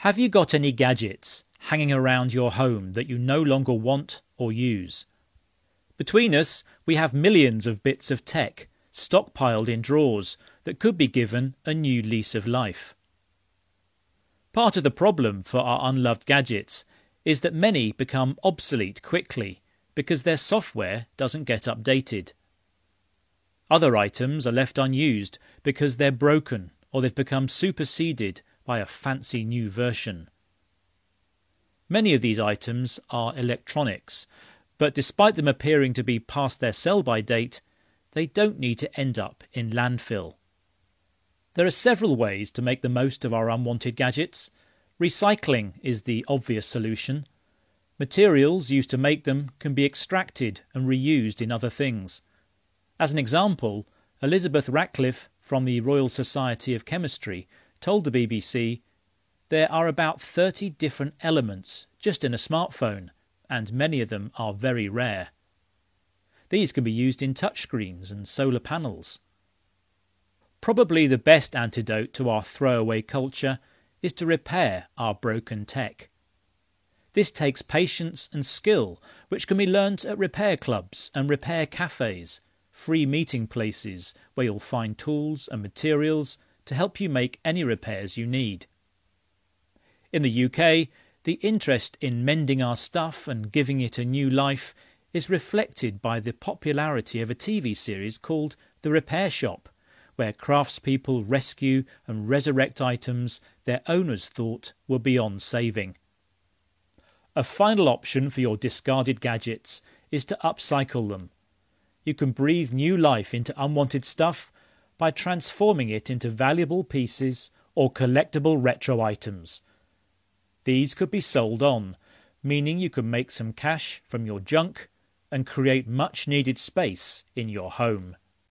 Have you got any gadgets hanging around your home that you no longer want or use? Between us, we have millions of bits of tech stockpiled in drawers that could be given a new lease of life. Part of the problem for our unloved gadgets is that many become obsolete quickly because their software doesn't get updated. Other items are left unused because they're broken or they've become superseded by a fancy new version. Many of these items are electronics, but despite them appearing to be past their sell by date, they don't need to end up in landfill. There are several ways to make the most of our unwanted gadgets. Recycling is the obvious solution. Materials used to make them can be extracted and reused in other things. As an example, Elisabeth Ratcliffe from the Royal Society of Chemistry told the BBC there are about 30 different elements just in a smartphone, and many of them are very rare. These can be used in touchscreens and solar panels. Probably the best antidote to our throwaway culture is to repair our broken tech. This takes patience and skill, which can be learnt at repair clubs and repair cafes, free meeting places where you'll find tools and materials to help you make any repairs you need. In the UK, the interest in mending our stuff and giving it a new life is reflected by the popularity of a TV series called The Repair Shop, where craftspeople rescue and resurrect items their owners thought were beyond saving. A final option for your discarded gadgets is to upcycle them. You can breathe new life into unwanted stuff by transforming it into valuable pieces or collectible retro items. These could be sold on, meaning you can make some cash from your junk and create much needed space in your home.